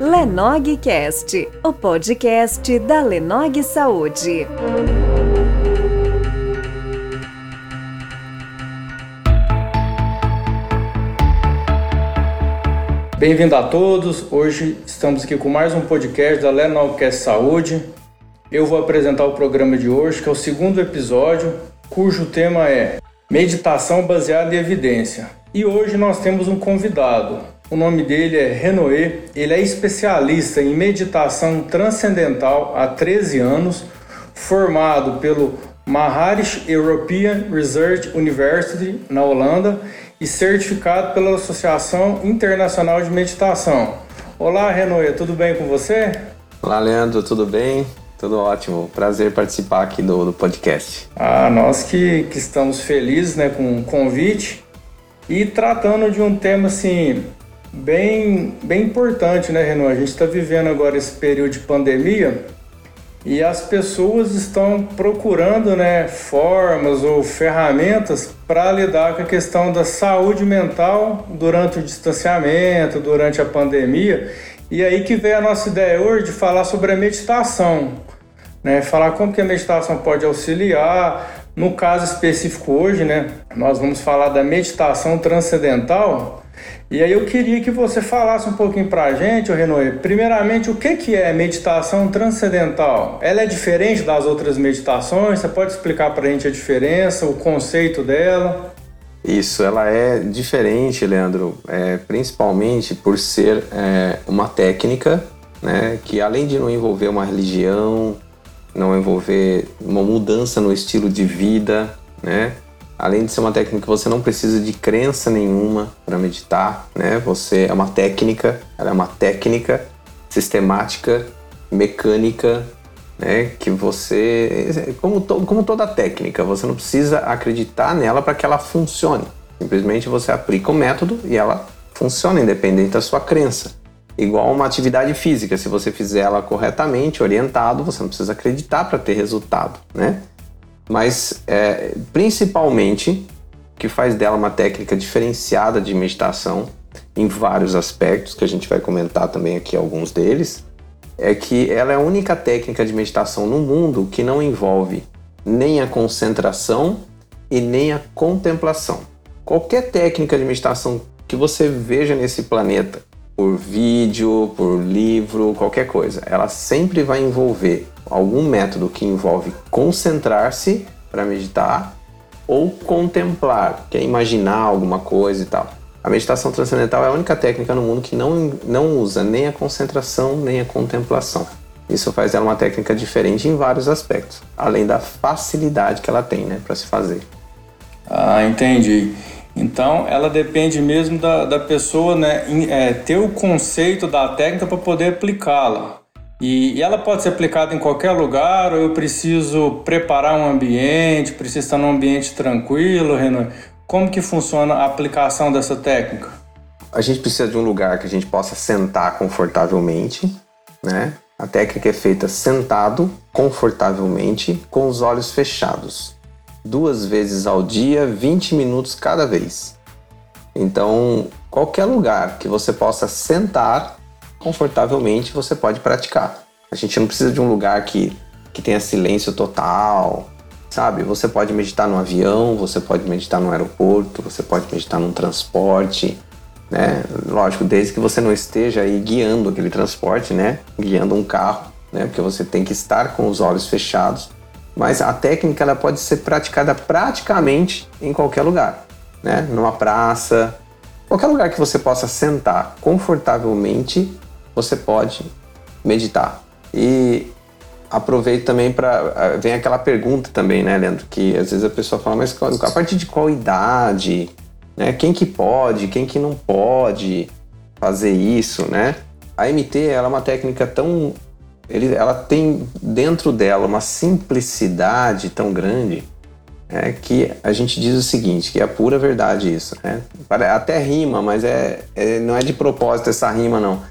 Lenogcast, o podcast da Lenog Saúde. Bem-vindo a todos. Hoje estamos aqui com mais um podcast da Lenogcast Saúde. Eu vou apresentar o programa de hoje, que é o segundo episódio, cujo tema é Meditação baseada em evidência. E hoje nós temos um convidado, o nome dele é Renoé, ele é especialista em meditação transcendental há 13 anos, formado pelo Maharishi European Research University na Holanda e certificado pela Associação Internacional de Meditação. Olá, Renoé, tudo bem com você? Olá, Leandro, tudo bem? Tudo ótimo. Prazer participar aqui do, do podcast. Ah, nós que, que estamos felizes né, com o convite e tratando de um tema assim bem, bem importante, né, Renan? A gente está vivendo agora esse período de pandemia e as pessoas estão procurando né, formas ou ferramentas para lidar com a questão da saúde mental durante o distanciamento, durante a pandemia. E aí que veio a nossa ideia hoje de falar sobre a meditação, né? Falar como que a meditação pode auxiliar. No caso específico hoje, né, nós vamos falar da meditação transcendental, e aí eu queria que você falasse um pouquinho para a gente, Renoir, primeiramente, o que, que é meditação transcendental? Ela é diferente das outras meditações? Você pode explicar para a gente a diferença, o conceito dela? Isso, ela é diferente, Leandro, é, principalmente por ser é, uma técnica né, que além de não envolver uma religião, não envolver uma mudança no estilo de vida, né, Além de ser uma técnica que você não precisa de crença nenhuma para meditar, né? Você é uma técnica, ela é uma técnica sistemática, mecânica, né? Que você, como, to, como toda técnica, você não precisa acreditar nela para que ela funcione. Simplesmente você aplica o método e ela funciona independente da sua crença. Igual uma atividade física, se você fizer ela corretamente, orientado, você não precisa acreditar para ter resultado, né? Mas é, principalmente que faz dela uma técnica diferenciada de meditação em vários aspectos, que a gente vai comentar também aqui alguns deles, é que ela é a única técnica de meditação no mundo que não envolve nem a concentração e nem a contemplação. Qualquer técnica de meditação que você veja nesse planeta, por vídeo, por livro, qualquer coisa, ela sempre vai envolver algum método que envolve concentrar-se para meditar ou contemplar, que é imaginar alguma coisa e tal. A meditação transcendental é a única técnica no mundo que não, não usa nem a concentração nem a contemplação. Isso faz ela uma técnica diferente em vários aspectos, além da facilidade que ela tem né, para se fazer. Ah, entendi. Então ela depende mesmo da, da pessoa né, em, é, ter o conceito da técnica para poder aplicá-la. E, ela pode ser aplicada em qualquer lugar, ou eu preciso preparar um ambiente, preciso estar num ambiente tranquilo, Renan? Como que funciona a aplicação dessa técnica? A gente precisa de um lugar que a gente possa sentar confortavelmente, né? A técnica é feita sentado, confortavelmente, com os olhos fechados. Duas vezes ao dia, 20 minutos cada vez. Então, qualquer lugar que você possa sentar confortavelmente você pode praticar. A gente não precisa de um lugar que, que tenha silêncio total, sabe? Você pode meditar no avião, você pode meditar no aeroporto, você pode meditar num transporte, né? Lógico, desde que você não esteja aí guiando aquele transporte, né? Guiando um carro, né? Porque você tem que estar com os olhos fechados. Mas a técnica ela pode ser praticada praticamente em qualquer lugar, né? Numa praça, qualquer lugar que você possa sentar confortavelmente você pode meditar. E aproveito também para vem aquela pergunta também, né, Leandro, que às vezes a pessoa fala, mas a partir de qual idade, né? Quem que pode, quem que não pode fazer isso, né? A MT ela é uma técnica tão ele, ela tem dentro dela uma simplicidade tão grande é, que a gente diz o seguinte, que é a pura verdade isso. Né? Até rima, mas é, é, não é de propósito essa rima não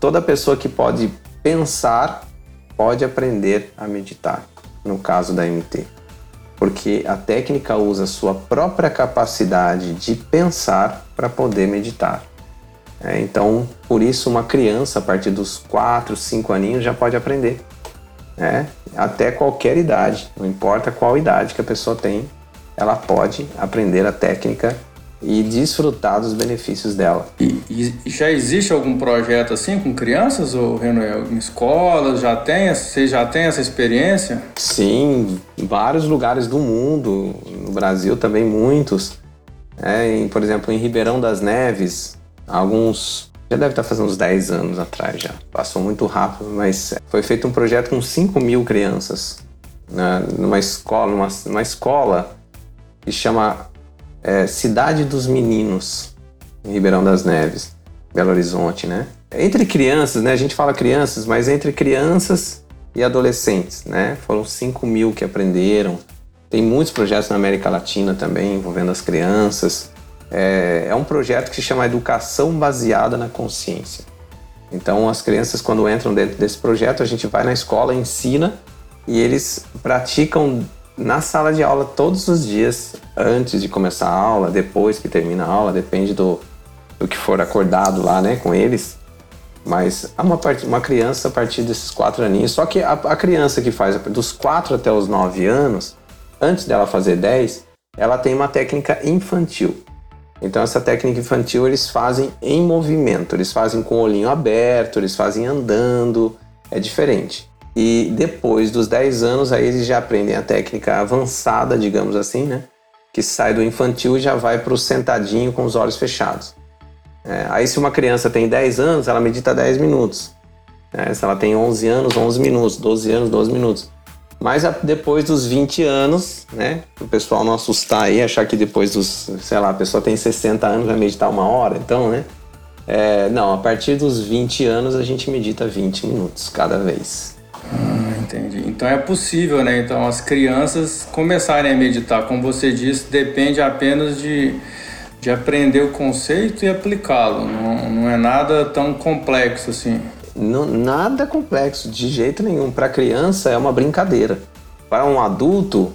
toda pessoa que pode pensar pode aprender a meditar, no caso da MT. Porque a técnica usa sua própria capacidade de pensar para poder meditar. É, então, por isso, uma criança a partir dos 4, 5 aninhos já pode aprender. É, até qualquer idade, não importa qual idade que a pessoa tem, ela pode aprender a técnica e desfrutar dos benefícios dela. E, e já existe algum projeto assim com crianças, ou Renoel, em escolas? Já tem, você já tem essa experiência? Sim, em vários lugares do mundo, no Brasil também muitos. É, em, por exemplo, em Ribeirão das Neves, alguns. Já deve estar fazendo uns 10 anos atrás já. Passou muito rápido, mas foi feito um projeto com 5 mil crianças. Né, numa escola, numa, numa escola que chama é, Cidade dos Meninos, em Ribeirão das Neves, Belo Horizonte, né? Entre crianças, né? A gente fala crianças, mas entre crianças e adolescentes, né? Foram 5 mil que aprenderam. Tem muitos projetos na América Latina também envolvendo as crianças. É, é um projeto que se chama Educação Baseada na Consciência. Então, as crianças, quando entram dentro desse projeto, a gente vai na escola, ensina e eles praticam na sala de aula todos os dias, antes de começar a aula, depois que termina a aula, depende do, do que for acordado lá, né, com eles. Mas uma, uma criança a partir desses quatro aninhos, só que a, a criança que faz dos quatro até os nove anos, antes dela fazer dez, ela tem uma técnica infantil. Então essa técnica infantil eles fazem em movimento, eles fazem com o olhinho aberto, eles fazem andando, é diferente. E depois dos 10 anos, aí eles já aprendem a técnica avançada, digamos assim, né? Que sai do infantil e já vai para o sentadinho com os olhos fechados. É, aí, se uma criança tem 10 anos, ela medita 10 minutos. É, se ela tem 11 anos, 11 minutos. 12 anos, 12 minutos. Mas depois dos 20 anos, né? O pessoal não assustar aí, achar que depois dos, sei lá, a pessoa tem 60 anos vai meditar uma hora, então, né? É, não, a partir dos 20 anos a gente medita 20 minutos cada vez. Entendi. Então é possível, né? Então as crianças começarem a meditar, como você disse, depende apenas de, de aprender o conceito e aplicá-lo. Não, não é nada tão complexo assim. Não, nada complexo, de jeito nenhum. Para criança é uma brincadeira. Para um adulto,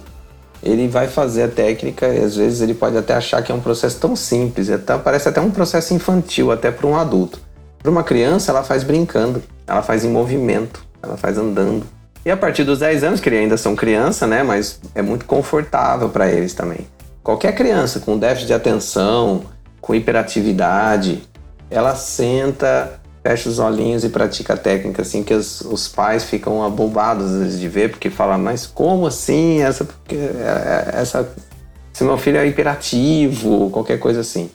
ele vai fazer a técnica e às vezes ele pode até achar que é um processo tão simples, é parece até um processo infantil, até para um adulto. Para uma criança, ela faz brincando, ela faz em movimento. Ela faz andando. E a partir dos 10 anos, que eles ainda são criança, né? Mas é muito confortável para eles também. Qualquer criança com déficit de atenção, com hiperatividade, ela senta, fecha os olhinhos e pratica a técnica, assim, que os, os pais ficam abobados de ver, porque falam, mas como assim? Essa, é, é, essa, se meu filho é hiperativo, qualquer coisa assim.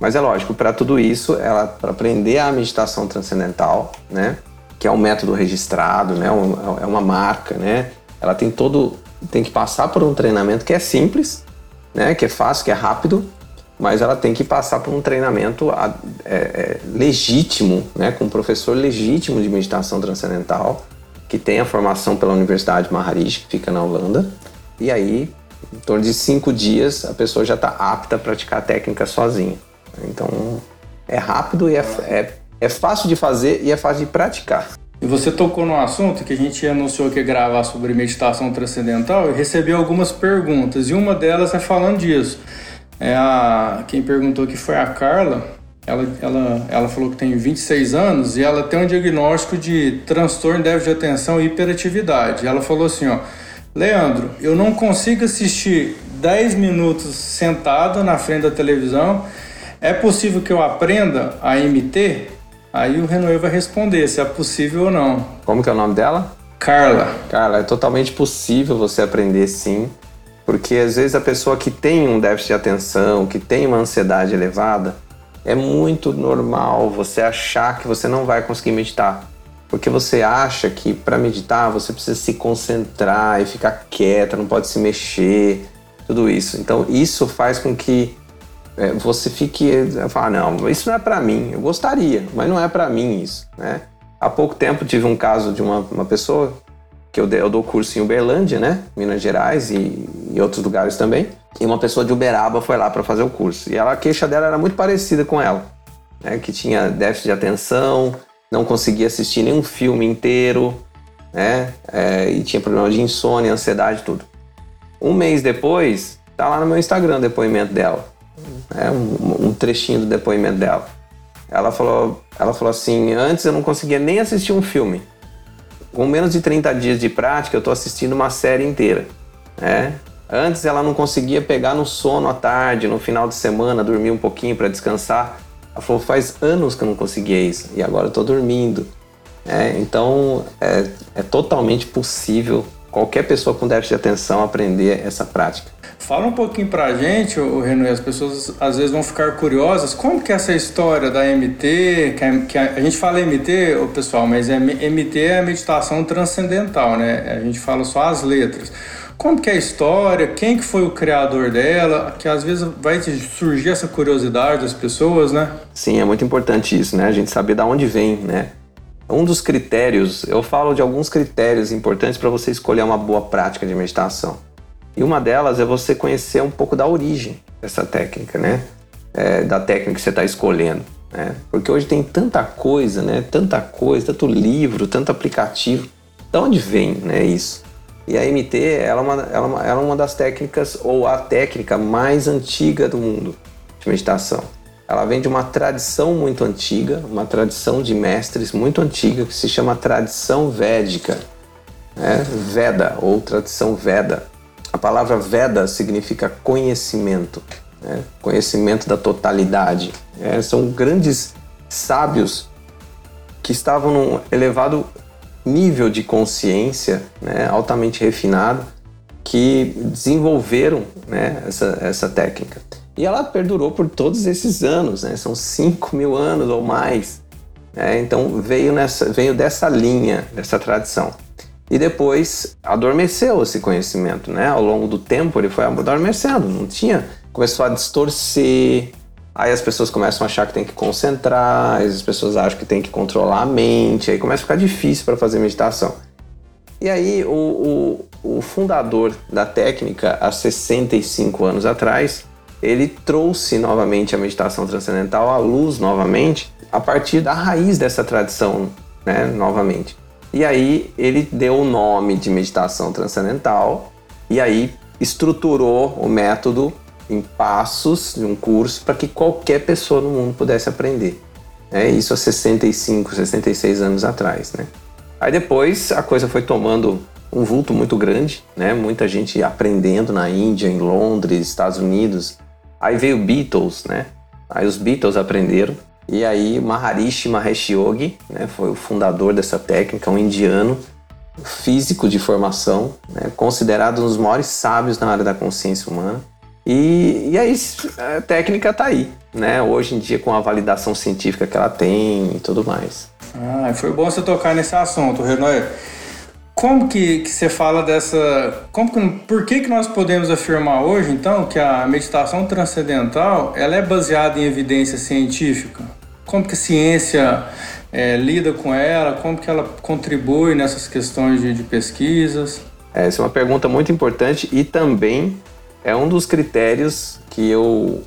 Mas é lógico, para tudo isso, ela para aprender a meditação transcendental, né? Que é um método registrado, né? é uma marca, né? Ela tem todo, tem que passar por um treinamento que é simples, né? Que é fácil, que é rápido, mas ela tem que passar por um treinamento é, é, legítimo, né? Com um professor legítimo de meditação transcendental que tem a formação pela Universidade Maharishi, que fica na Holanda, e aí, em torno de cinco dias, a pessoa já está apta a praticar a técnica sozinha. Então, é rápido e é, é é fácil de fazer e é fácil de praticar. E você tocou no assunto que a gente anunciou que ia gravar sobre meditação transcendental e recebeu algumas perguntas. E uma delas é falando disso. É a, quem perguntou que foi a Carla. Ela, ela, ela falou que tem 26 anos e ela tem um diagnóstico de transtorno de déficit de atenção e hiperatividade. Ela falou assim, ó, Leandro, eu não consigo assistir 10 minutos sentado na frente da televisão. É possível que eu aprenda a MT? Aí o Renoir vai responder se é possível ou não. Como que é o nome dela? Carla. Carla, é totalmente possível você aprender sim, porque às vezes a pessoa que tem um déficit de atenção, que tem uma ansiedade elevada, é muito normal você achar que você não vai conseguir meditar. Porque você acha que para meditar você precisa se concentrar e ficar quieta, não pode se mexer, tudo isso. Então isso faz com que é, você fique falar não, isso não é para mim. Eu gostaria, mas não é para mim isso, né? Há pouco tempo tive um caso de uma, uma pessoa que eu, eu dou curso em Uberlândia, né, Minas Gerais e, e outros lugares também. E uma pessoa de Uberaba foi lá para fazer o curso. E ela, a queixa dela era muito parecida com ela, né, que tinha déficit de atenção, não conseguia assistir nenhum filme inteiro, né, é, e tinha problema de insônia, ansiedade, tudo. Um mês depois, tá lá no meu Instagram o depoimento dela é um, um trechinho do depoimento dela. ela falou, ela falou assim: antes eu não conseguia nem assistir um filme. Com menos de 30 dias de prática, eu estou assistindo uma série inteira. Né? Antes ela não conseguia pegar no sono à tarde, no final de semana, dormir um pouquinho para descansar. Ela falou: faz anos que eu não conseguia isso e agora eu estou dormindo. É, então é, é totalmente possível qualquer pessoa com déficit de atenção aprender essa prática. Fala um pouquinho pra gente, o Renan, as pessoas às vezes vão ficar curiosas, como que é essa história da MT, que, é, que a, a, gente fala MT, o pessoal, mas é, MT é a meditação transcendental, né? A gente fala só as letras. Como que é a história, quem que foi o criador dela, que às vezes vai surgir essa curiosidade das pessoas, né? Sim, é muito importante isso, né? A gente saber de onde vem, né? Um dos critérios, eu falo de alguns critérios importantes para você escolher uma boa prática de meditação. E uma delas é você conhecer um pouco da origem dessa técnica, né? É, da técnica que você está escolhendo. Né? Porque hoje tem tanta coisa, né? Tanta coisa, tanto livro, tanto aplicativo. De onde vem né, isso? E a MT ela é, uma, ela, é ela é uma das técnicas, ou a técnica mais antiga do mundo de meditação. Ela vem de uma tradição muito antiga, uma tradição de mestres muito antiga que se chama tradição védica, né? Veda ou tradição Veda. A palavra Veda significa conhecimento, né? conhecimento da totalidade. É, são grandes sábios que estavam num elevado nível de consciência, né? altamente refinado, que desenvolveram né? essa, essa técnica. E ela perdurou por todos esses anos, né? são 5 mil anos ou mais. Né? Então veio, nessa, veio dessa linha, dessa tradição. E depois adormeceu esse conhecimento, né? Ao longo do tempo ele foi adormecendo, não tinha, começou a distorcer. Aí as pessoas começam a achar que tem que concentrar, as pessoas acham que tem que controlar a mente, aí começa a ficar difícil para fazer meditação. E aí o, o, o fundador da técnica, há 65 anos atrás, ele trouxe novamente a meditação transcendental à luz novamente, a partir da raiz dessa tradição, né, novamente. E aí ele deu o nome de meditação transcendental e aí estruturou o método em passos de um curso para que qualquer pessoa no mundo pudesse aprender. É isso há 65, 66 anos atrás, né? Aí depois a coisa foi tomando um vulto muito grande, né? Muita gente aprendendo na Índia, em Londres, Estados Unidos. Aí veio Beatles, né? Aí os Beatles aprenderam e aí Maharishi Mahesh Yogi, né, foi o fundador dessa técnica, um indiano, físico de formação, né, considerado um dos maiores sábios na área da consciência humana. E, e aí a técnica está aí, né? Hoje em dia com a validação científica que ela tem e tudo mais. Ah, foi bom você tocar nesse assunto, Renan. Como que, que você fala dessa. Como que, por que, que nós podemos afirmar hoje, então, que a meditação transcendental ela é baseada em evidência científica? Como que a ciência é, lida com ela, como que ela contribui nessas questões de, de pesquisas? Essa é uma pergunta muito importante e também é um dos critérios que eu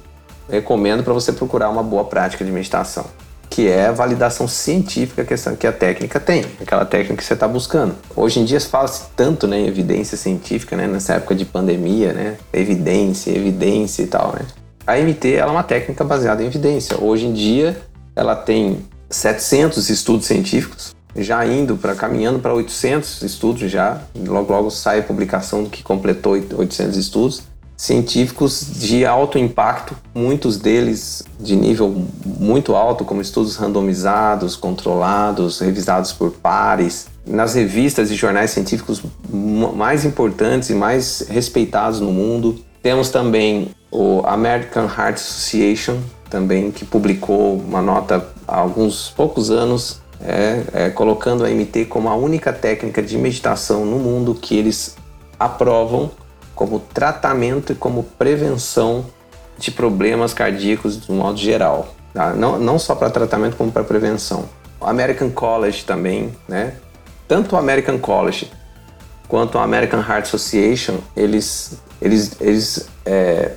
recomendo para você procurar uma boa prática de meditação, que é a validação científica que a técnica tem, aquela técnica que você está buscando. Hoje em dia fala-se tanto né, em evidência científica, né, nessa época de pandemia, né, evidência, evidência e tal. Né. A MT ela é uma técnica baseada em evidência. Hoje em dia ela tem 700 estudos científicos, já indo para caminhando para 800 estudos já, logo logo sai a publicação que completou 800 estudos científicos de alto impacto, muitos deles de nível muito alto, como estudos randomizados, controlados, revisados por pares, nas revistas e jornais científicos mais importantes e mais respeitados no mundo. Temos também o American Heart Association, também que publicou uma nota há alguns poucos anos é, é, colocando a MT como a única técnica de meditação no mundo que eles aprovam como tratamento e como prevenção de problemas cardíacos de um modo geral. Tá? Não, não só para tratamento como para prevenção. O American College também, né? Tanto o American College quanto o American Heart Association, eles, eles, eles é,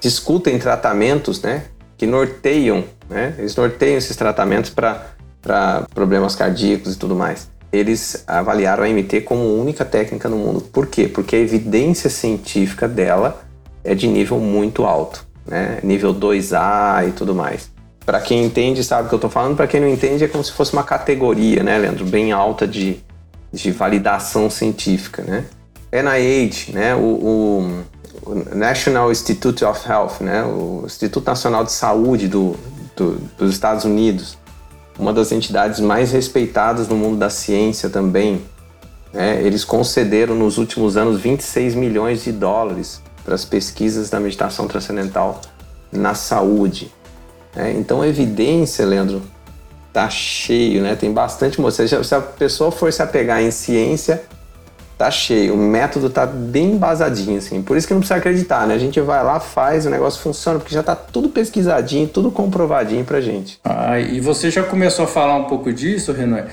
discutem tratamentos, né? Que norteiam, né? Eles norteiam esses tratamentos para problemas cardíacos e tudo mais. Eles avaliaram a MT como única técnica no mundo. Por quê? Porque a evidência científica dela é de nível muito alto, né? Nível 2A e tudo mais. para quem entende sabe o que eu estou falando, para quem não entende é como se fosse uma categoria, né, Leandro, bem alta de, de validação científica, né? NIH, né, o, o National Institute of Health, né, o Instituto Nacional de Saúde do, do, dos Estados Unidos, uma das entidades mais respeitadas no mundo da ciência também. Né? Eles concederam nos últimos anos 26 milhões de dólares para as pesquisas da meditação transcendental na saúde. Né? Então, evidência, Leandro, tá cheio, né? Tem bastante. Se a pessoa for se apegar em ciência, tá cheio, o método tá bem embasadinho, assim. Por isso que não precisa acreditar, né? A gente vai lá, faz, o negócio funciona, porque já tá tudo pesquisadinho, tudo comprovadinho pra gente. Ah, e você já começou a falar um pouco disso, Renan?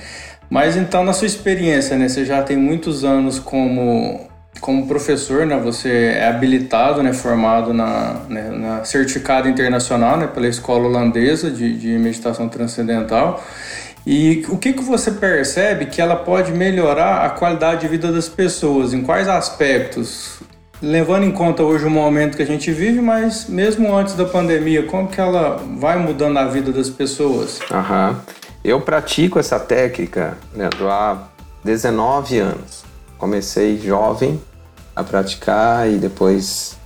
Mas então, na sua experiência, né? Você já tem muitos anos como, como professor, né? Você é habilitado, né? Formado na, né? na certificado internacional, né? Pela Escola Holandesa de, de Meditação Transcendental. E o que, que você percebe que ela pode melhorar a qualidade de vida das pessoas? Em quais aspectos? Levando em conta hoje o momento que a gente vive, mas mesmo antes da pandemia, como que ela vai mudando a vida das pessoas? Aham. Eu pratico essa técnica né, há 19 anos. Comecei jovem a praticar e depois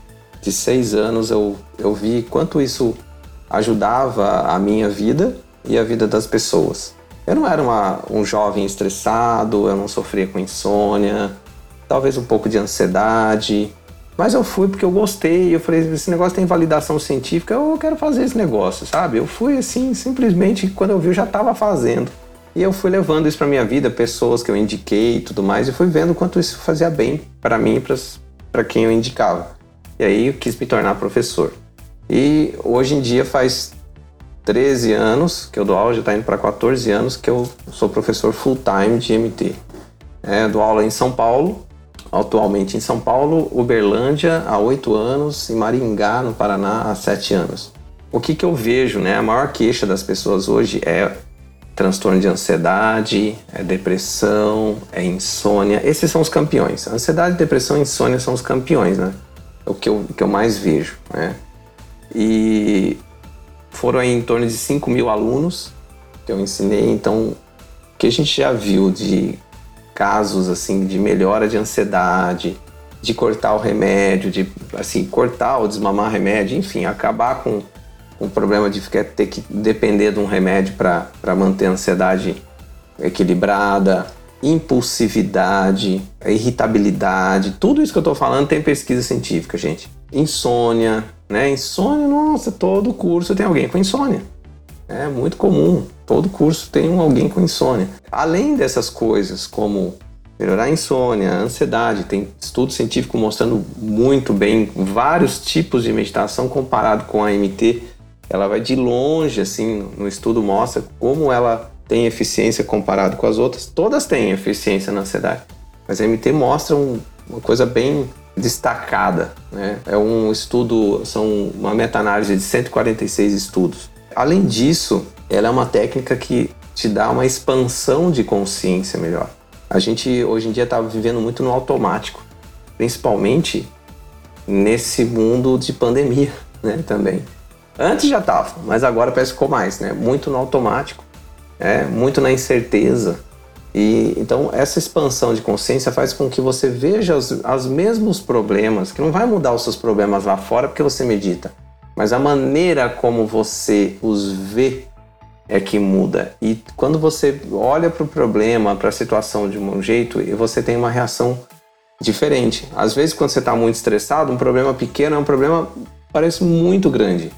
de seis anos eu, eu vi quanto isso ajudava a minha vida e a vida das pessoas. Eu não era uma, um jovem estressado, eu não sofria com insônia, talvez um pouco de ansiedade, mas eu fui porque eu gostei, eu falei, esse negócio tem validação científica, eu quero fazer esse negócio, sabe? Eu fui assim, simplesmente, quando eu vi, eu já estava fazendo. E eu fui levando isso para minha vida, pessoas que eu indiquei e tudo mais, e fui vendo quanto isso fazia bem para mim e para quem eu indicava. E aí eu quis me tornar professor. E hoje em dia faz 13 anos que eu dou aula, já está indo para 14 anos que eu sou professor full-time de MT. É, dou aula em São Paulo, atualmente em São Paulo, Uberlândia há 8 anos e Maringá, no Paraná, há 7 anos. O que, que eu vejo, né? A maior queixa das pessoas hoje é transtorno de ansiedade, é depressão, é insônia. Esses são os campeões. Ansiedade, depressão e insônia são os campeões, né? É o que eu, que eu mais vejo, né? E foram em torno de 5 mil alunos que eu ensinei, então o que a gente já viu de casos assim de melhora de ansiedade, de cortar o remédio, de assim cortar ou desmamar remédio, enfim, acabar com o problema de ficar, ter que depender de um remédio para manter a ansiedade equilibrada, impulsividade, irritabilidade, tudo isso que eu estou falando tem pesquisa científica, gente. Insônia, né? Insônia, nossa, todo curso tem alguém com insônia. É muito comum, todo curso tem um alguém com insônia. Além dessas coisas, como melhorar a insônia, a ansiedade, tem estudo científico mostrando muito bem vários tipos de meditação comparado com a MT. Ela vai de longe, assim, no estudo mostra como ela tem eficiência comparado com as outras. Todas têm eficiência na ansiedade, mas a MT mostra um, uma coisa bem destacada. Né? É um estudo, são uma meta-análise de 146 estudos. Além disso, ela é uma técnica que te dá uma expansão de consciência melhor. A gente hoje em dia está vivendo muito no automático, principalmente nesse mundo de pandemia, né? Também. Antes já estava, mas agora parece que ficou mais, né? Muito no automático, é, muito na incerteza, e então essa expansão de consciência faz com que você veja os, os mesmos problemas, que não vai mudar os seus problemas lá fora porque você medita, mas a maneira como você os vê é que muda. E quando você olha para o problema, para a situação de um jeito, você tem uma reação diferente. Às vezes, quando você está muito estressado, um problema pequeno é um problema parece muito grande.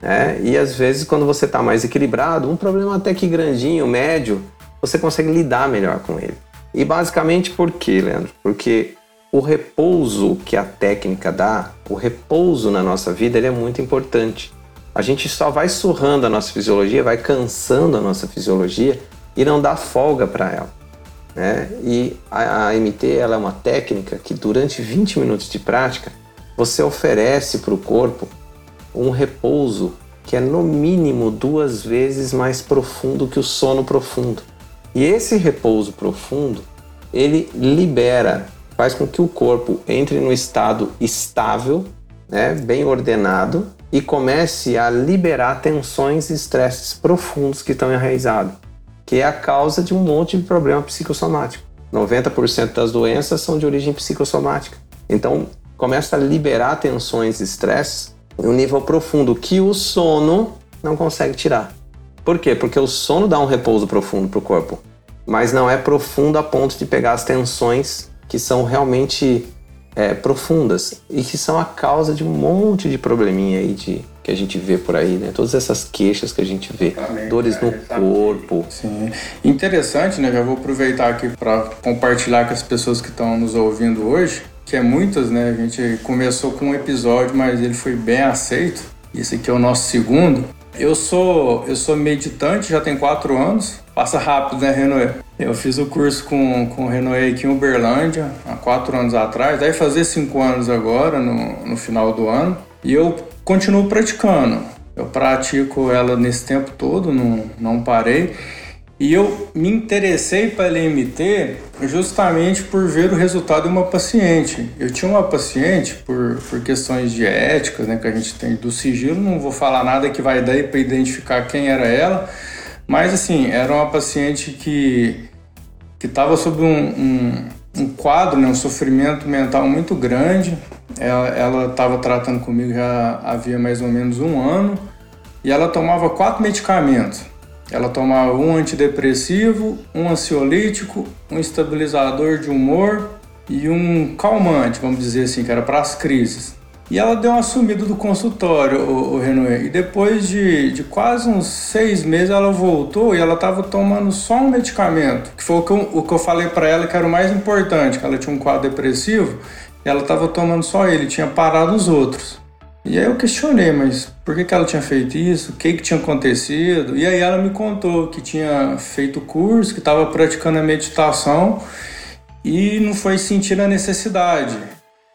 Né? E às vezes, quando você está mais equilibrado, um problema até que grandinho, médio, você consegue lidar melhor com ele. E basicamente por quê, Leandro? Porque o repouso que a técnica dá, o repouso na nossa vida, ele é muito importante. A gente só vai surrando a nossa fisiologia, vai cansando a nossa fisiologia e não dá folga para ela. Né? E a, a MT ela é uma técnica que durante 20 minutos de prática você oferece para o corpo um repouso que é no mínimo duas vezes mais profundo que o sono profundo. E esse repouso profundo, ele libera, faz com que o corpo entre no estado estável, né, bem ordenado, e comece a liberar tensões e estresses profundos que estão enraizados, que é a causa de um monte de problema psicossomático. 90% das doenças são de origem psicossomática. Então, começa a liberar tensões e estresses em um nível profundo que o sono não consegue tirar. Por quê? Porque o sono dá um repouso profundo para o corpo, mas não é profundo a ponto de pegar as tensões que são realmente é, profundas e que são a causa de um monte de probleminha aí de, que a gente vê por aí, né? Todas essas queixas que a gente vê, exatamente, dores no é, corpo. Sim, interessante, né? Já vou aproveitar aqui para compartilhar com as pessoas que estão nos ouvindo hoje, que é muitas, né? A gente começou com um episódio, mas ele foi bem aceito. Esse aqui é o nosso segundo. Eu sou eu sou meditante, já tem quatro anos. Passa rápido, né, Renoé? Eu fiz o curso com, com o aqui em Uberlândia há quatro anos atrás. Daí fazer cinco anos agora, no, no final do ano. E eu continuo praticando. Eu pratico ela nesse tempo todo, não, não parei. E eu me interessei pela LMT justamente por ver o resultado de uma paciente. Eu tinha uma paciente, por, por questões de éticas, né, que a gente tem do sigilo, não vou falar nada que vai dar para identificar quem era ela, mas assim, era uma paciente que que estava sob um, um, um, quadro, né, um sofrimento mental muito grande. Ela estava tratando comigo já havia mais ou menos um ano e ela tomava quatro medicamentos. Ela tomava um antidepressivo, um ansiolítico, um estabilizador de humor e um calmante, vamos dizer assim, que era para as crises. E ela deu uma sumida do consultório, o, o. E depois de, de quase uns seis meses ela voltou e ela estava tomando só um medicamento, que foi o que eu, o que eu falei para ela que era o mais importante, que ela tinha um quadro depressivo e ela estava tomando só ele, tinha parado os outros. E aí eu questionei, mas por que, que ela tinha feito isso? O que, que tinha acontecido? E aí ela me contou que tinha feito curso, que estava praticando a meditação e não foi sentindo a necessidade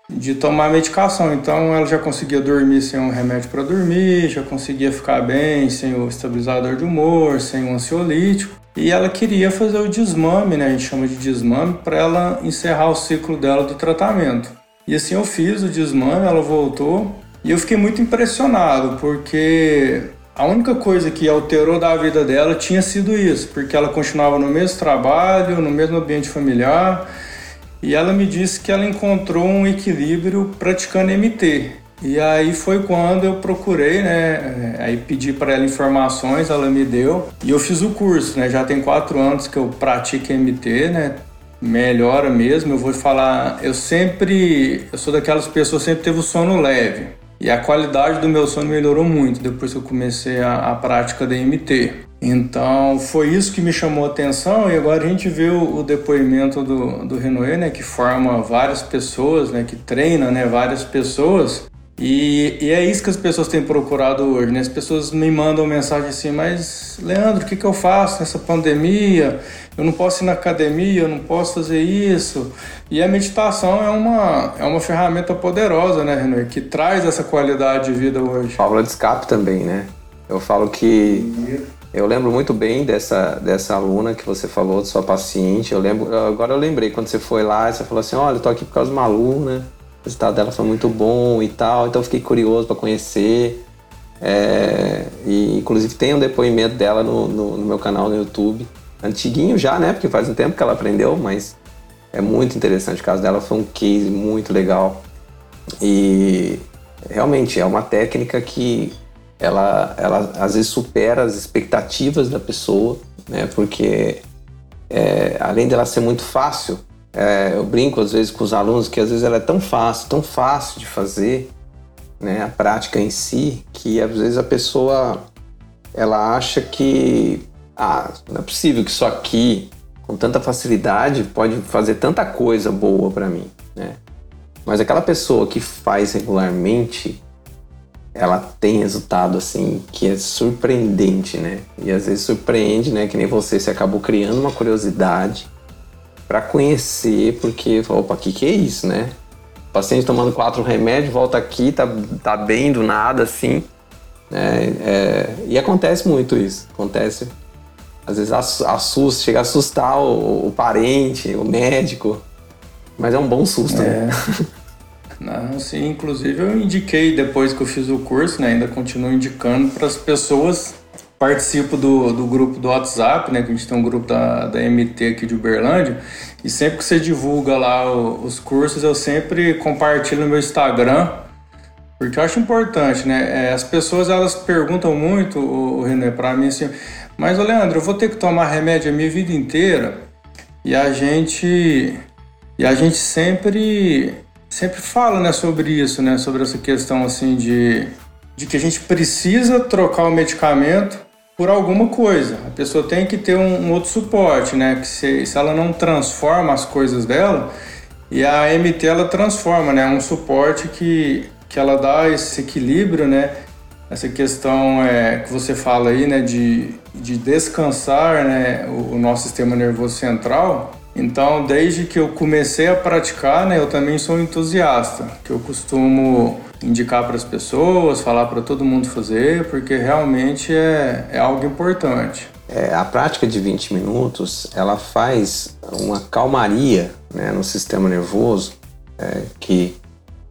de tomar medicação. Então ela já conseguia dormir sem um remédio para dormir, já conseguia ficar bem sem o estabilizador de humor, sem o ansiolítico. E ela queria fazer o desmame, né? A gente chama de desmame, para ela encerrar o ciclo dela do tratamento. E assim eu fiz o desmame, ela voltou e eu fiquei muito impressionado, porque a única coisa que alterou da vida dela tinha sido isso, porque ela continuava no mesmo trabalho, no mesmo ambiente familiar, e ela me disse que ela encontrou um equilíbrio praticando MT. E aí foi quando eu procurei, né? Aí pedi para ela informações, ela me deu e eu fiz o curso, né? Já tem quatro anos que eu pratico MT, né? Melhora mesmo. Eu vou falar, eu sempre, eu sou daquelas pessoas que sempre teve o sono leve. E a qualidade do meu sono melhorou muito depois que eu comecei a, a prática da MT. Então foi isso que me chamou a atenção e agora a gente vê o, depoimento do, do Renoir, né, que forma várias pessoas, né, que treina né, várias pessoas e, e, é isso que as pessoas têm procurado hoje, né? As pessoas me mandam mensagem assim, mas Leandro, o que, que eu faço nessa pandemia? Eu não posso ir na academia, eu não posso fazer isso. E a meditação é uma, é uma ferramenta poderosa, né, Renan? Que traz essa qualidade de vida hoje. Válvula de escape também, né? Eu falo que eu lembro muito bem dessa, dessa aluna que você falou, de sua paciente. Eu lembro, agora eu lembrei quando você foi lá, você falou assim: olha, eu tô aqui por causa de uma aluna o resultado dela foi muito bom e tal, então fiquei curioso para conhecer. É, e inclusive tem um depoimento dela no, no, no, meu canal no YouTube, antiguinho já, né? Porque faz um tempo que ela aprendeu, mas é muito interessante. O caso dela foi um case muito legal. E realmente é uma técnica que ela, ela às vezes supera as expectativas da pessoa, né? Porque é, além dela ser muito fácil, é, eu brinco às vezes com os alunos que às vezes ela é tão fácil, tão fácil de fazer, né, a prática em si, que às vezes a pessoa ela acha que ah, não é possível que isso aqui com tanta facilidade pode fazer tanta coisa boa para mim, né? Mas aquela pessoa que faz regularmente, ela tem resultado assim que é surpreendente, né? E às vezes surpreende, né? Que nem você, você acabou criando uma curiosidade para conhecer, porque, opa, o que, que é isso, né? O paciente tomando quatro remédios, volta aqui, tá, tá bem do nada, assim. É, é, e acontece muito isso. Acontece. Às vezes assusta, chega a assustar o, o parente, o médico. Mas é um bom susto, né? é. né? Não, sim, inclusive eu indiquei depois que eu fiz o curso, né, ainda continuo indicando para as pessoas. Participo do, do grupo do WhatsApp, né, que a gente tem um grupo da, da MT aqui de Uberlândia, e sempre que você divulga lá os cursos, eu sempre compartilho no meu Instagram, porque eu acho importante, né? É, as pessoas elas perguntam muito, o, René, para mim assim, mas o Leandro, eu vou ter que tomar remédio a minha vida inteira e a gente e a gente sempre sempre fala, né, sobre isso, né, sobre essa questão assim de de que a gente precisa trocar o medicamento por alguma coisa. A pessoa tem que ter um, um outro suporte, né? Que se, se ela não transforma as coisas dela, e a MT ela transforma, né? Um suporte que, que ela dá esse equilíbrio, né? Essa questão é, que você fala aí, né? De, de descansar né? o, o nosso sistema nervoso central. Então, desde que eu comecei a praticar, né? Eu também sou entusiasta, que eu costumo indicar para as pessoas, falar para todo mundo fazer, porque realmente é, é algo importante. É, a prática de 20 minutos, ela faz uma calmaria né, no sistema nervoso, é, que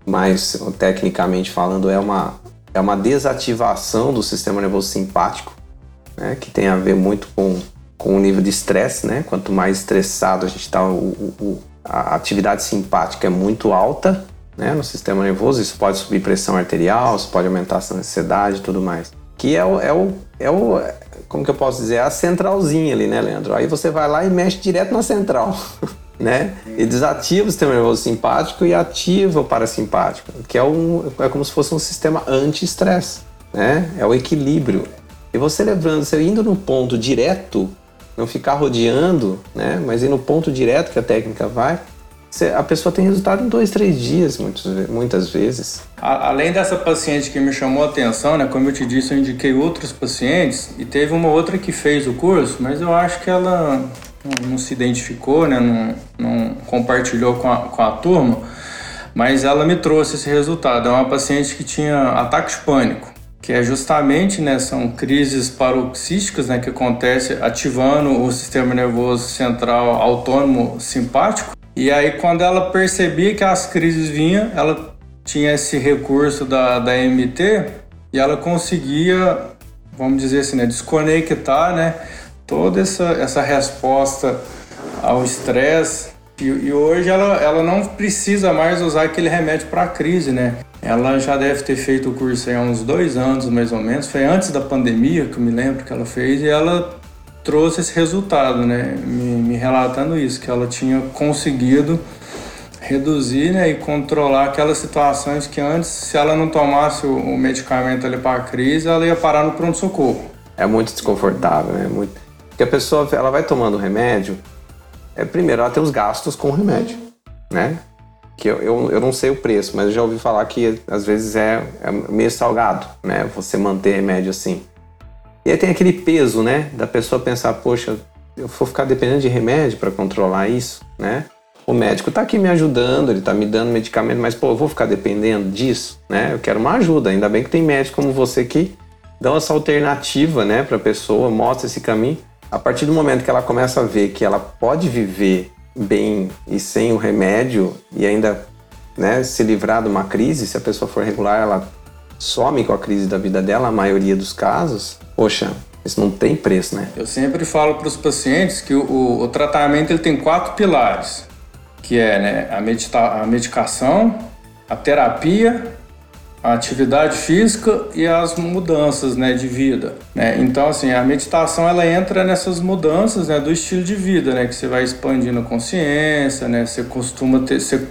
mais tecnicamente falando é uma, é uma desativação do sistema nervoso simpático, né, que tem a ver muito com, com o nível de estresse, né? Quanto mais estressado a gente está, a atividade simpática é muito alta, né, no sistema nervoso. Isso pode subir pressão arterial, isso pode aumentar a ansiedade e tudo mais. Que é o, é o, é o, como que eu posso dizer, é a centralzinha ali, né, Leandro? Aí você vai lá e mexe direto na central, né? E desativa o sistema nervoso simpático e ativa o parasimpático, que é, um, é como se fosse um sistema anti-estresse, né? É o equilíbrio. E você levando, você indo no ponto direto, não ficar rodeando, né? Mas ir no ponto direto que a técnica vai, a pessoa tem resultado em dois, três dias, muitas, muitas vezes. Além dessa paciente que me chamou a atenção, né, como eu te disse, eu indiquei outros pacientes e teve uma outra que fez o curso, mas eu acho que ela não se identificou, né, não, não compartilhou com a, com a turma, mas ela me trouxe esse resultado. É uma paciente que tinha ataque de pânico que é justamente, né, são crises paroxísticas, né, que acontece ativando o sistema nervoso central autônomo simpático e aí, quando ela percebia que as crises vinham, ela tinha esse recurso da, da MT e ela conseguia, vamos dizer assim, né, desconectar né, toda essa, essa resposta ao estresse. E, e, hoje ela, ela não precisa mais usar aquele remédio para crise, né? Ela já deve ter feito o curso há uns dois anos, mais ou menos. Foi antes da pandemia que eu me lembro que ela fez. E ela trouxe esse resultado, né? Me, me, relatando isso, que ela tinha conseguido reduzir né, e controlar aquelas situações que antes, se ela não tomasse o, o medicamento ali para a crise, ela ia parar no pronto-socorro. É muito desconfortável, né? Muito... Porque a pessoa ela vai tomando remédio, é, primeiro ela tem os gastos com o remédio, né? Que eu, eu, eu não sei o preço, mas eu já ouvi falar que às vezes é, é meio salgado, né? Você manter remédio assim. E aí tem aquele peso, né, da pessoa pensar, poxa, eu vou ficar dependendo de remédio para controlar isso, né? O médico está aqui me ajudando, ele está me dando medicamento, mas pô, eu vou ficar dependendo disso, né? Eu quero uma ajuda. Ainda bem que tem médicos como você que dão essa alternativa, né, para a pessoa, mostra esse caminho. A partir do momento que ela começa a ver que ela pode viver bem e sem o remédio e ainda, né, se livrar de uma crise, se a pessoa for regular, ela some com a crise da vida dela, a maioria dos casos, poxa, isso não tem preço, né? Eu sempre falo para os pacientes que o, o, tratamento ele tem quatro pilares, que é né, a, medita a medicação, a terapia, a atividade física e as mudanças né, de vida. Né? Então, assim, a meditação ela entra nessas mudanças né, do estilo de vida, né, que você vai expandindo a consciência, né, você costuma ter, você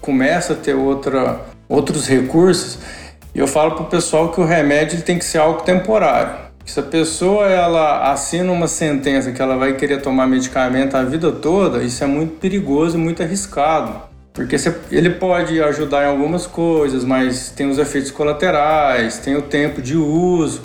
começa a ter outra, outros recursos e eu falo para o pessoal que o remédio tem que ser algo temporário. Se a pessoa ela assina uma sentença que ela vai querer tomar medicamento a vida toda, isso é muito perigoso e muito arriscado. Porque ele pode ajudar em algumas coisas, mas tem os efeitos colaterais, tem o tempo de uso.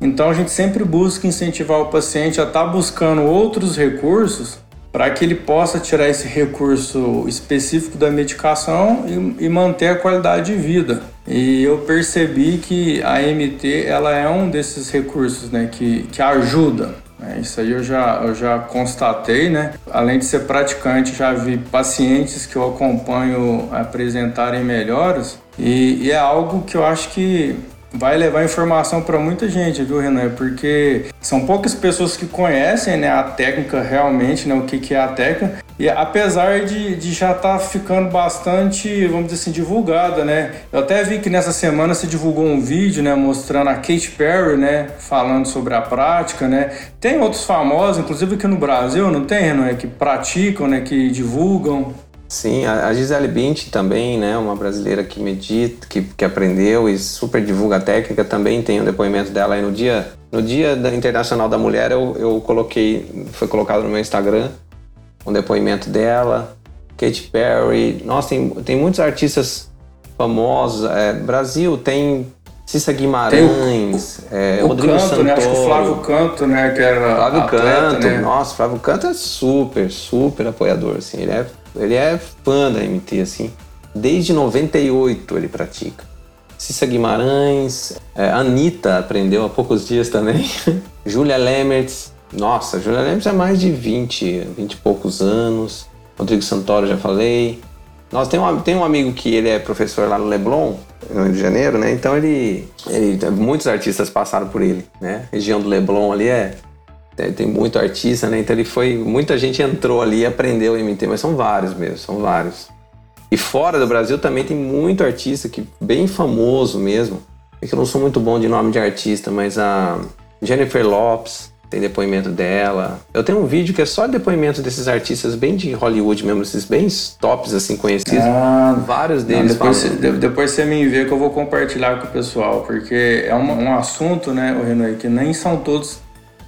Então a gente sempre busca incentivar o paciente a estar tá buscando outros recursos para que ele possa tirar esse recurso específico da medicação e, e, manter a qualidade de vida. E eu percebi que a MT ela é um desses recursos né, que, que ajuda. É, isso aí eu já, eu já constatei, né? Além de ser praticante, já vi pacientes que eu acompanho apresentarem melhoras e, e é algo que eu acho que vai levar informação para muita gente, viu, Renan? Porque são poucas pessoas que conhecem né, a técnica realmente, né, o que, que é a técnica. E apesar de, de já estar tá ficando bastante, vamos dizer assim, divulgada, né? Eu até vi que nessa semana se divulgou um vídeo, né, mostrando a Kate Perry, né, falando sobre a prática, né? Tem outros famosos, inclusive aqui no Brasil, não tem, Renan, que praticam, né, que divulgam. Sim, a Gisele Bündchen também, né, uma brasileira que medita, que, que aprendeu e super divulga a técnica, também tem um depoimento dela aí no dia, no dia da Internacional da Mulher, eu, eu coloquei, foi colocado no meu Instagram, um depoimento dela, Katy Perry, nossa, tem, tem muitos artistas famosos, é, Brasil tem Cissa Guimarães, o, é, o Rodrigo Canto, Santoro. Né? Acho que o Flávio Canto, né? Que era Flávio atleta, Canto, né? nossa, Flávio Canto é super, super apoiador, assim, ele é ele é fã da MT, assim. Desde 98 ele pratica. Cissa Guimarães, é, Anitta aprendeu há poucos dias também. Júlia Lemertz, nossa, Júlia Lemertz é mais de 20, 20 e poucos anos. Rodrigo Santoro, já falei. Nós tem um, tem um amigo que ele é professor lá no Leblon, no Rio de Janeiro, né? Então ele, ele muitos artistas passaram por ele, né? A região do Leblon ali é tem, muito artista, né? Então ele foi. Muita gente entrou ali e aprendeu a MT, mas são vários mesmo, são vários. E fora do Brasil também tem muito artista que bem famoso mesmo. É que eu não sou muito bom de nome de artista, mas a Jennifer Lopes tem depoimento dela. Eu tenho um vídeo que é só depoimento desses artistas bem de Hollywood mesmo, esses bem tops assim conhecidos. Ah, Vários deles. Não, depois, você, depois você me vê que eu vou compartilhar com o pessoal, porque é um, um assunto, né, o Renan, que nem são todos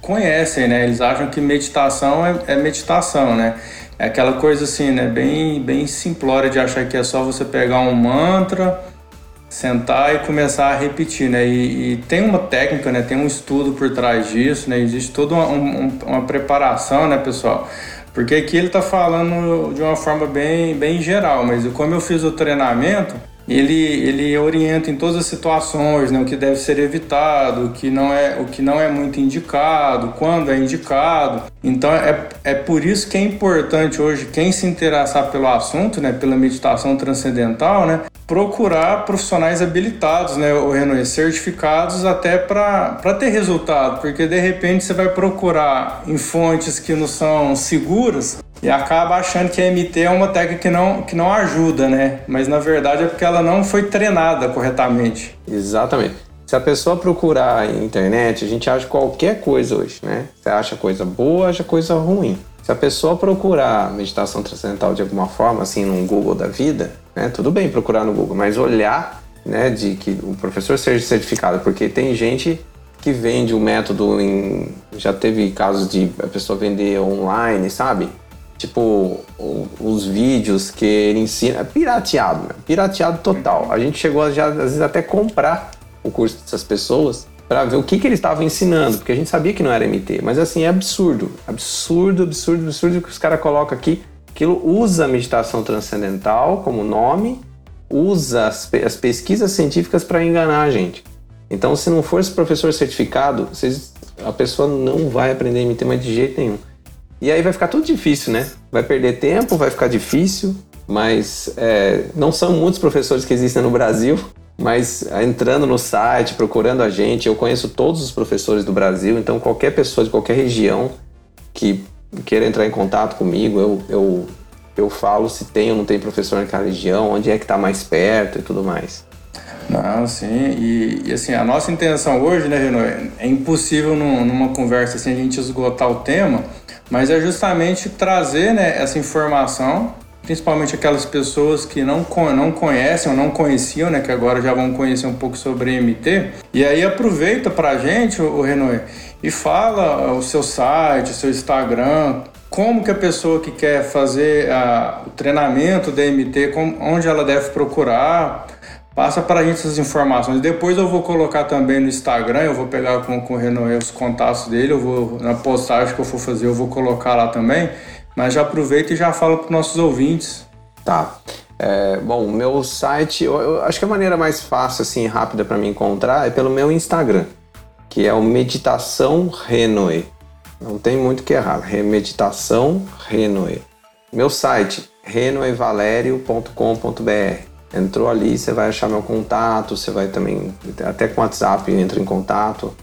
conhecem, né? Eles acham que meditação é, é, meditação, né? É aquela coisa assim, né? Bem, bem simplória de achar que é só você pegar um mantra, sentar e começar a repetir, né? E, e tem uma técnica, né? Tem um estudo por trás disso, né? Existe toda uma, um, uma preparação, né, pessoal? Porque aqui ele está falando de uma forma bem, bem geral, mas como eu fiz o treinamento, ele, ele orienta em todas as situações, né, o que deve ser evitado, o que não é, o que não é muito indicado, quando é indicado. Então é, é por isso que é importante hoje quem se interessar pelo assunto, né, pela meditação transcendental, né, procurar profissionais habilitados, né, o Renan, certificados até para ter resultado, porque de repente você vai procurar em fontes que não são seguras e acaba achando que a MT é uma técnica que não, que não ajuda, né? Mas na verdade é porque ela não foi treinada corretamente. Exatamente. Se a pessoa procurar na internet, a gente acha qualquer coisa hoje, né? Você acha coisa boa, acha coisa ruim. Se a pessoa procurar meditação transcendental de alguma forma, assim, num Google da vida, né? Tudo bem procurar no Google, mas olhar, né, de que o professor seja certificado, porque tem gente que vende o método em. Já teve casos de a pessoa vender online, sabe? Tipo, os vídeos que ele ensina, é pirateado, né? pirateado total. A gente chegou a já, às vezes, até comprar o curso dessas pessoas para ver o que, que eles estavam ensinando, porque a gente sabia que não era MT, mas assim, é absurdo, absurdo, absurdo, absurdo que os caras colocam aqui. Aquilo usa a meditação transcendental como nome, usa as, as pesquisas científicas para enganar a gente. Então, se não for esse professor certificado, vocês, a pessoa não vai aprender MT mais de jeito nenhum. E aí vai ficar tudo difícil, né? Vai perder tempo, vai ficar difícil, mas é, não são muitos professores que existem no Brasil. Mas entrando no site, procurando a gente, eu conheço todos os professores do Brasil, então qualquer pessoa de qualquer região que queira entrar em contato comigo, eu, eu, eu falo se tem ou não tem professor naquela região, onde é que está mais perto e tudo mais. Não, sim, e, e, assim, a nossa intenção hoje, né, Renan, é impossível num, numa conversa assim a gente esgotar o tema, mas é justamente trazer né, essa informação, principalmente aquelas pessoas que não, não conhecem ou não conheciam, né, que agora já vão conhecer um pouco sobre MT. E aí aproveita para a gente, o Renault, e fala o seu site, o seu Instagram, como que a pessoa que quer fazer a, o treinamento da MT, como, onde ela deve procurar, Passa para a gente essas informações. Depois eu vou colocar também no Instagram, eu vou pegar com, com o Renoé os contatos dele, eu vou na postagem que eu for fazer, eu vou colocar lá também. Mas já aproveita e já fala para os nossos ouvintes. Tá. É, bom, meu site, eu, eu, acho que a maneira mais fácil, assim, rápida para me encontrar é pelo meu Instagram, que é o Meditação Renoé. Não tem muito que errar. Remeditação Renoe. Meu site, renoevalério.com.br. Entrou ali, você vai achar meu contato, você vai também, até com o WhatsApp, entra em contato.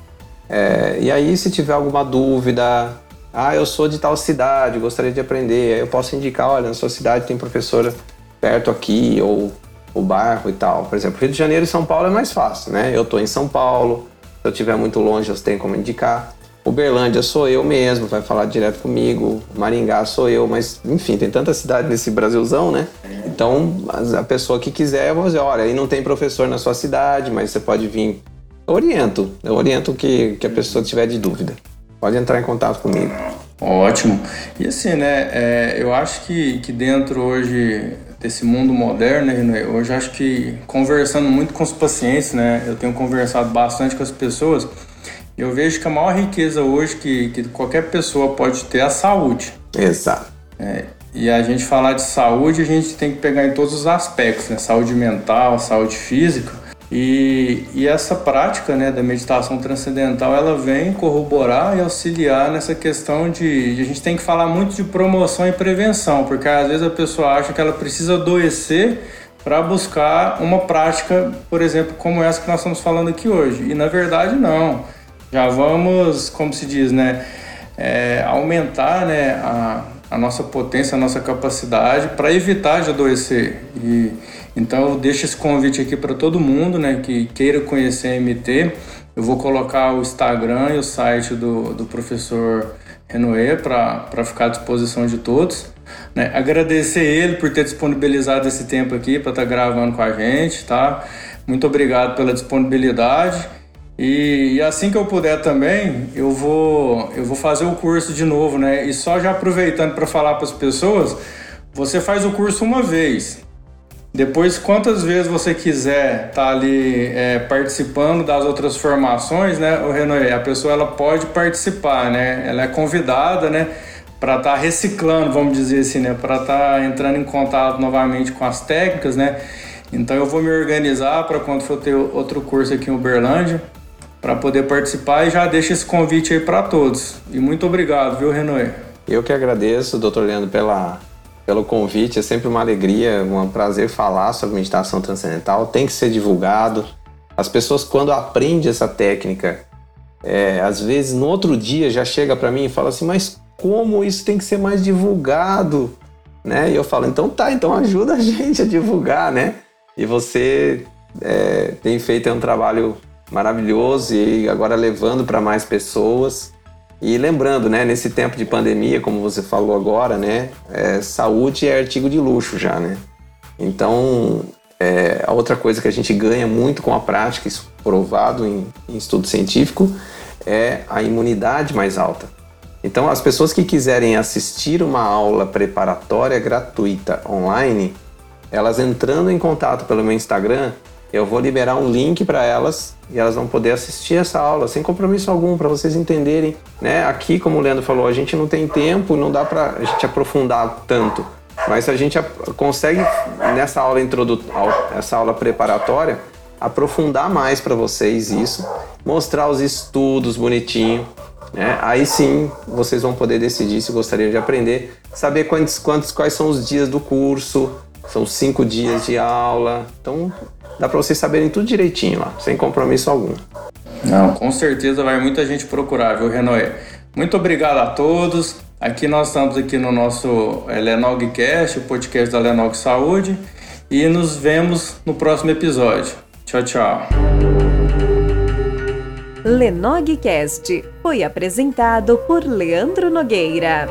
É, e aí, se tiver alguma dúvida, ah, eu sou de tal cidade, gostaria de aprender, aí eu posso indicar, olha, na sua cidade tem professora perto aqui, ou o bairro e tal. Por exemplo, Rio de Janeiro e São Paulo é mais fácil, né? Eu estou em São Paulo, se eu estiver muito longe, você tem como indicar. Uberlândia sou eu mesmo, vai falar direto comigo. Maringá sou eu, mas enfim, tem tanta cidade nesse Brasilzão, né? Então, a pessoa que quiser, eu vou dizer, olha, aí não tem professor na sua cidade, mas você pode vir. Eu oriento, eu oriento que, que a pessoa tiver de dúvida. Pode entrar em contato comigo. Ótimo. E assim, né, é, eu acho que, que dentro hoje desse mundo moderno, né, hoje acho que conversando muito com os pacientes, né, eu tenho conversado bastante com as pessoas, eu vejo que a maior riqueza hoje que, que qualquer pessoa pode ter é a saúde. Exato. É, e a gente falar de saúde, a gente tem que pegar em todos os aspectos, né? Saúde mental, saúde física. E, e essa prática né, da meditação transcendental, ela vem corroborar e auxiliar nessa questão de, de... A gente tem que falar muito de promoção e prevenção, porque às vezes a pessoa acha que ela precisa adoecer para buscar uma prática, por exemplo, como essa que nós estamos falando aqui hoje. E na verdade, não já vamos, como se diz, né, é, aumentar né, a, a nossa potência, a nossa capacidade para evitar de adoecer. E, então eu deixo esse convite aqui para todo mundo né, que queira conhecer a MT. Eu vou colocar o Instagram e o site do, do professor Renoé para ficar à disposição de todos. Né? Agradecer ele por ter disponibilizado esse tempo aqui para estar tá gravando com a gente. Tá? Muito obrigado pela disponibilidade. E, e, assim que eu puder também, eu vou, eu vou fazer o curso de novo, né? E só já aproveitando para falar para as pessoas, você faz o curso uma vez. Depois, quantas vezes você quiser estar tá ali é, participando das outras formações, né, o Renan, a pessoa ela pode participar, né? Ela é convidada, né, para estar tá reciclando, vamos dizer assim, né, para estar tá entrando em contato novamente com as técnicas, né? Então eu vou me organizar para quando for ter outro curso aqui em Uberlândia, para poder participar e já deixo esse convite aí para todos. E muito obrigado, viu, Renoé? Eu que agradeço, doutor Leandro, pela, pelo convite. É sempre uma alegria, um prazer falar sobre meditação transcendental. Tem que ser divulgado. As pessoas, quando aprendem essa técnica, é, às vezes no outro dia já chega para mim e fala assim: Mas como isso tem que ser mais divulgado? Né? E eu falo: Então tá, então ajuda a gente a divulgar, né? E você é, tem feito um trabalho maravilhoso e agora levando para mais pessoas. E lembrando, né, nesse tempo de pandemia, como você falou agora, né, é, saúde é artigo de luxo já, né? Então, é, a outra coisa que a gente ganha muito com a prática, isso provado em, em estudo científico, é a imunidade mais alta. Então, as pessoas que quiserem assistir uma aula preparatória gratuita online, elas entrando em contato pelo meu Instagram, eu vou liberar um link para elas e elas vão poder assistir essa aula sem compromisso algum para vocês entenderem, né? Aqui, como o Leandro falou, a gente não tem tempo, não dá para a gente aprofundar tanto, mas a gente consegue nessa aula essa aula preparatória aprofundar mais para vocês isso, mostrar os estudos bonitinho, né? Aí sim vocês vão poder decidir se gostariam de aprender, saber quantos, quantos quais são os dias do curso, são cinco dias de aula, então dá para vocês saberem tudo direitinho lá, sem compromisso algum. Não, com certeza vai muita gente procurar, viu, Renoé? Muito obrigado a todos. Aqui nós estamos aqui no nosso é, Lenogcast, o podcast da Lenog Saúde, e nos vemos no próximo episódio. Tchau, tchau. Lenogcast foi apresentado por Leandro Nogueira.